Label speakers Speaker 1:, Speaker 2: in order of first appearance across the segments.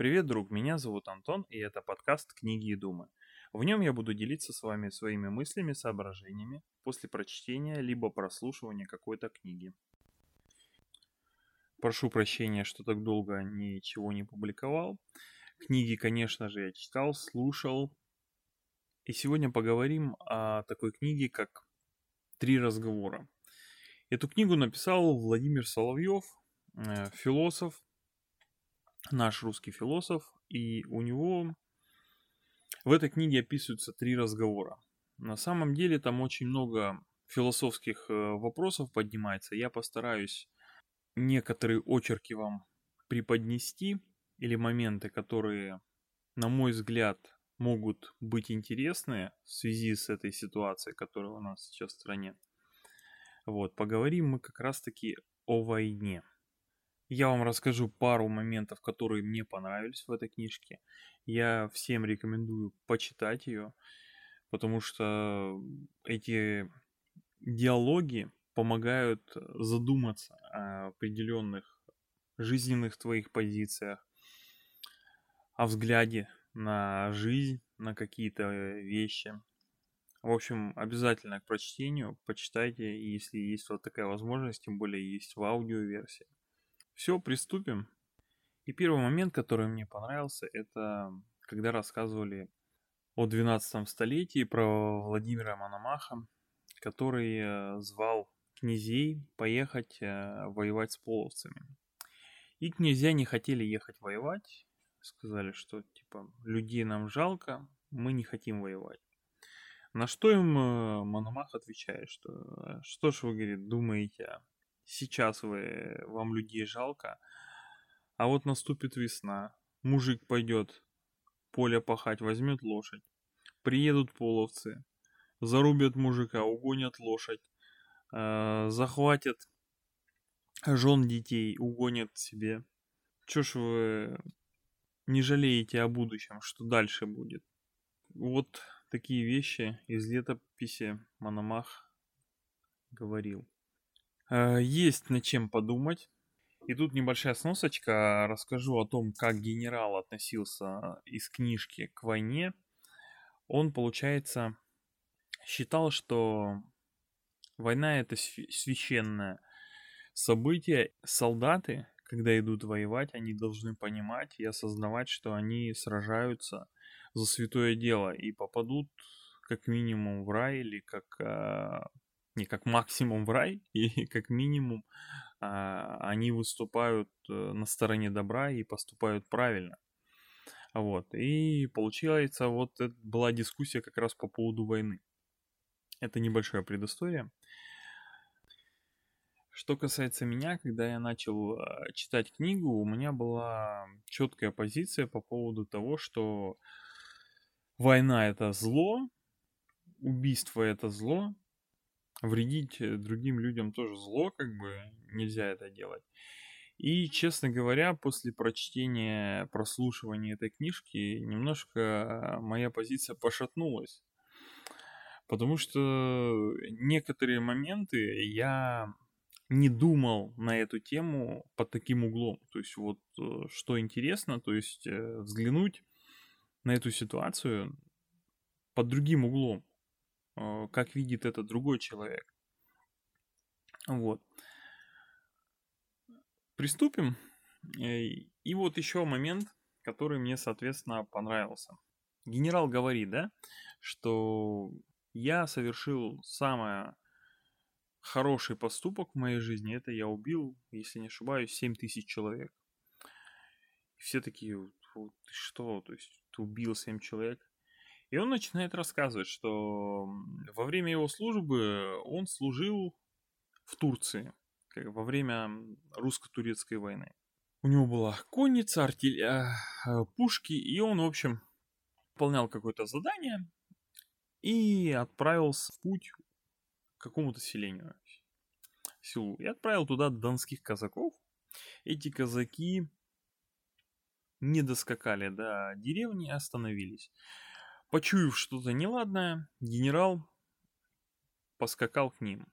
Speaker 1: Привет, друг, меня зовут Антон, и это подкаст «Книги и думы». В нем я буду делиться с вами своими мыслями, соображениями после прочтения либо прослушивания какой-то книги. Прошу прощения, что так долго ничего не публиковал. Книги, конечно же, я читал, слушал. И сегодня поговорим о такой книге, как «Три разговора». Эту книгу написал Владимир Соловьев, э, философ, наш русский философ, и у него в этой книге описываются три разговора. На самом деле там очень много философских э, вопросов поднимается. Я постараюсь некоторые очерки вам преподнести или моменты, которые, на мой взгляд, могут быть интересны в связи с этой ситуацией, которая у нас сейчас в стране. Вот, поговорим мы как раз-таки о войне. Я вам расскажу пару моментов, которые мне понравились в этой книжке. Я всем рекомендую почитать ее, потому что эти диалоги помогают задуматься о определенных жизненных твоих позициях, о взгляде на жизнь, на какие-то вещи. В общем, обязательно к прочтению почитайте, если есть вот такая возможность, тем более есть в аудиоверсии. Все, приступим. И первый момент, который мне понравился, это когда рассказывали о 12 столетии про Владимира Мономаха, который э, звал князей поехать э, воевать с половцами. И князья не хотели ехать воевать, сказали, что типа людей нам жалко, мы не хотим воевать. На что им э, Мономах отвечает, что что ж вы, говорит, думаете, Сейчас вы, вам людей жалко, а вот наступит весна, мужик пойдет поле пахать, возьмет лошадь. Приедут половцы, зарубят мужика, угонят лошадь, э, захватят жен детей, угонят себе. Чё ж вы не жалеете о будущем, что дальше будет? Вот такие вещи из летописи Мономах говорил. Э, есть над чем подумать. И тут небольшая сносочка. Расскажу о том, как генерал относился из книжки к войне. Он, получается, считал, что война это священное событие. Солдаты, когда идут воевать, они должны понимать и осознавать, что они сражаются за святое дело и попадут как минимум в рай или как а, не как максимум в рай, и как минимум а, они выступают э, на стороне добра и поступают правильно. Вот. И получается, вот это была дискуссия как раз по поводу войны. Это небольшая предыстория. Что касается меня, когда я начал а, читать книгу, у меня была четкая позиция по поводу того, что война это зло, убийство это зло, вредить э, другим людям тоже зло, как бы нельзя это делать. И, честно говоря, после прочтения, прослушивания этой книжки, немножко моя позиция пошатнулась. Потому что некоторые моменты я не думал на эту тему под таким углом. То есть вот э, что интересно, то есть э, взглянуть на эту ситуацию под другим углом. Э, как видит это другой человек. Вот. Приступим. И вот еще момент, который мне, соответственно, понравился. Генерал говорит, да, что я совершил самое хороший поступок в моей жизни. Это я убил, если не ошибаюсь, 7 тысяч человек. И все такие, ты что, то есть ты убил 7 человек? И он начинает рассказывать, что во время его службы он служил в Турции, во время русско-турецкой войны. У него была конница, артиллерия, э, пушки, и он, в общем, выполнял какое-то задание и отправился в путь к какому-то селению, селу. И отправил туда донских казаков. Эти казаки не доскакали до деревни остановились. Почуяв что-то неладное, генерал поскакал к ним.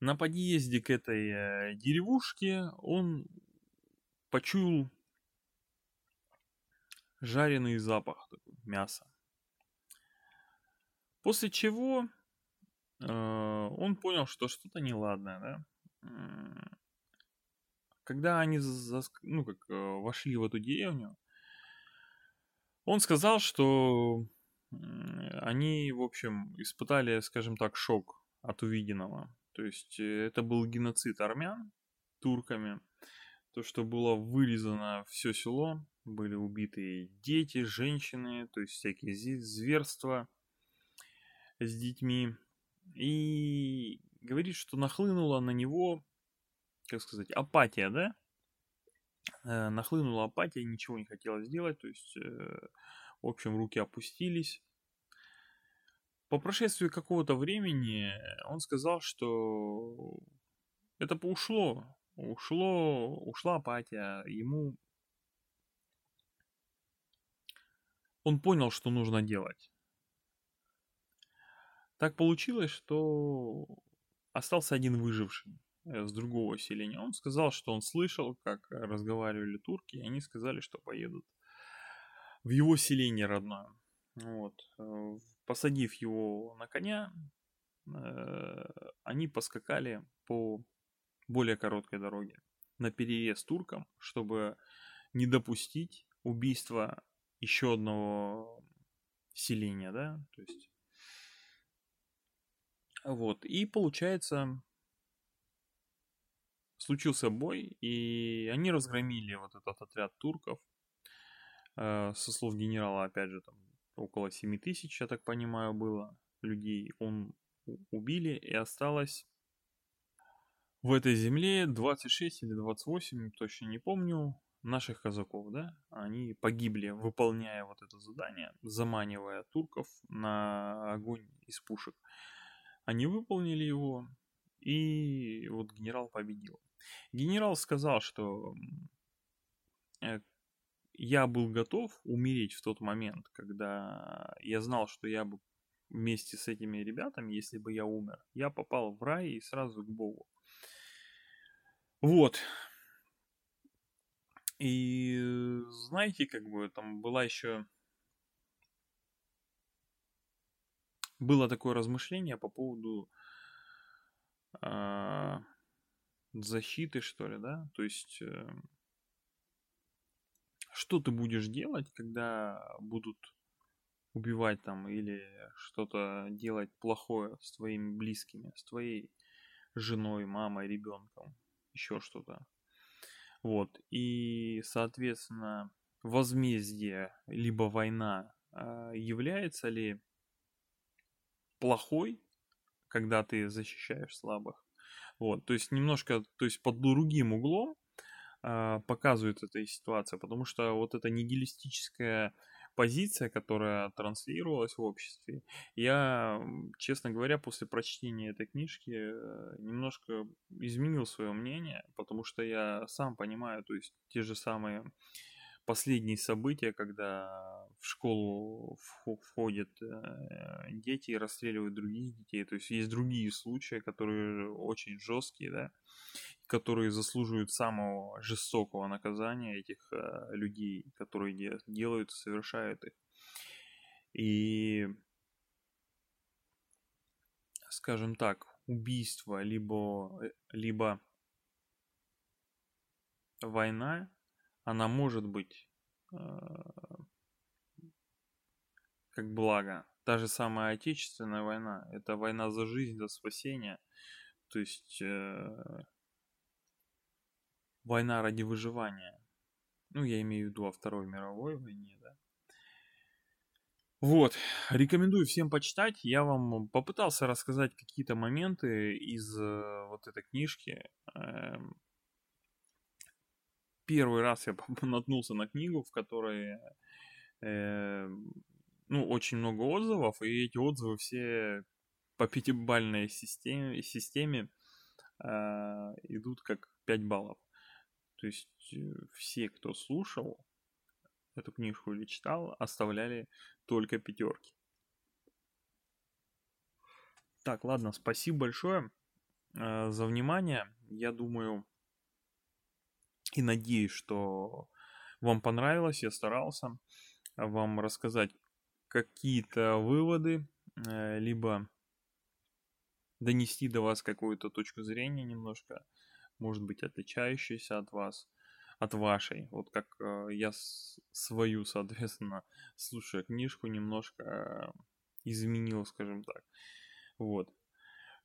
Speaker 1: На подъезде к этой э, деревушке он почуял жареный запах мяса. После чего э, он понял, что что-то неладное, да. Когда они зас, ну, как, э, вошли в эту деревню, он сказал, что они, в общем, испытали, скажем так, шок от увиденного. То есть э, это был геноцид армян турками. То, что было вырезано все село, были убиты дети, женщины, то есть всякие зверства с детьми. И говорит, что нахлынула на него, как сказать, апатия, да? Э, нахлынула апатия, ничего не хотела сделать, то есть, э, в общем, руки опустились. По прошествии какого-то времени он сказал, что это ушло, ушло, ушла апатия, ему он понял, что нужно делать. Так получилось, что остался один выживший с другого селения. Он сказал, что он слышал, как разговаривали турки, и они сказали, что поедут в его селение родное. Вот. Э, посадив его на коня, э, они поскакали по более короткой дороге на переезд туркам, чтобы не допустить убийства еще одного селения, да, то есть вот, и получается, случился бой, и они разгромили вот этот отряд турков. Э, со слов генерала, опять же, там около 7 тысяч, я так понимаю, было людей. Он убили, и осталось в этой земле 26 или 28, точно не помню, наших казаков, да, они погибли, выполняя вот это задание, заманивая турков на огонь из пушек. Они выполнили его, и вот генерал победил. Генерал сказал, что э, я был готов умереть в тот момент, когда я знал, что я бы вместе с этими ребятами, если бы я умер, я попал в рай и сразу к Богу. Вот. И знаете, как бы там была еще... Было такое размышление по поводу э, защиты, что ли, да? То есть, э, что ты будешь делать, когда будут убивать там или что-то делать плохое с твоими близкими, с твоей женой, мамой, ребенком, еще что-то. Вот. И, соответственно, возмездие, либо война а, является ли плохой, когда ты защищаешь слабых. Вот, то есть немножко, то есть под другим углом э, показывает эта ситуация, потому что вот эта нигилистическая позиция, которая транслировалась в обществе. Я, честно говоря, после прочтения этой книжки э, немножко изменил свое мнение, потому что я сам понимаю, то есть те же самые последние события, когда в школу входят э, дети и расстреливают других детей. То есть есть другие случаи, которые очень жесткие, да, которые заслуживают самого жестокого наказания этих э, людей, которые де- делают, совершают их. И, скажем так, убийство, либо, э, либо война, она может быть э, как благо. Та же самая Отечественная война, это война за жизнь, за спасение. То есть э, война ради выживания. Ну, я имею в виду о Второй мировой войне, да. Вот, рекомендую всем почитать. Я вам попытался рассказать какие-то моменты из э, вот этой книжки. Эм, первый раз я наткнулся на книгу, в которой э, ну, очень много отзывов, и эти отзывы все по пятибальной системе, системе э, идут как 5 баллов. То есть э, все, кто слушал эту книжку или читал, оставляли только пятерки. Так, ладно, спасибо большое э, за внимание. Я думаю и надеюсь, что вам понравилось, я старался. вам рассказать какие-то выводы, э, либо донести до вас какую-то точку зрения немножко, может быть, отличающуюся от вас, от вашей. Вот как э, я свою, соответственно, слушая книжку, немножко э, изменил, скажем так. Вот.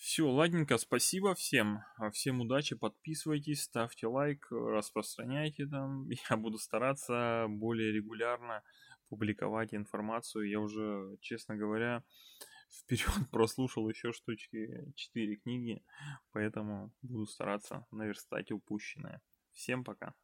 Speaker 1: Все, ладненько, спасибо всем. Всем удачи, подписывайтесь, ставьте лайк, распространяйте там. Я буду стараться более регулярно публиковать информацию. Я уже, честно говоря, вперед прослушал еще штучки 4 книги, поэтому буду стараться наверстать упущенное. Всем пока.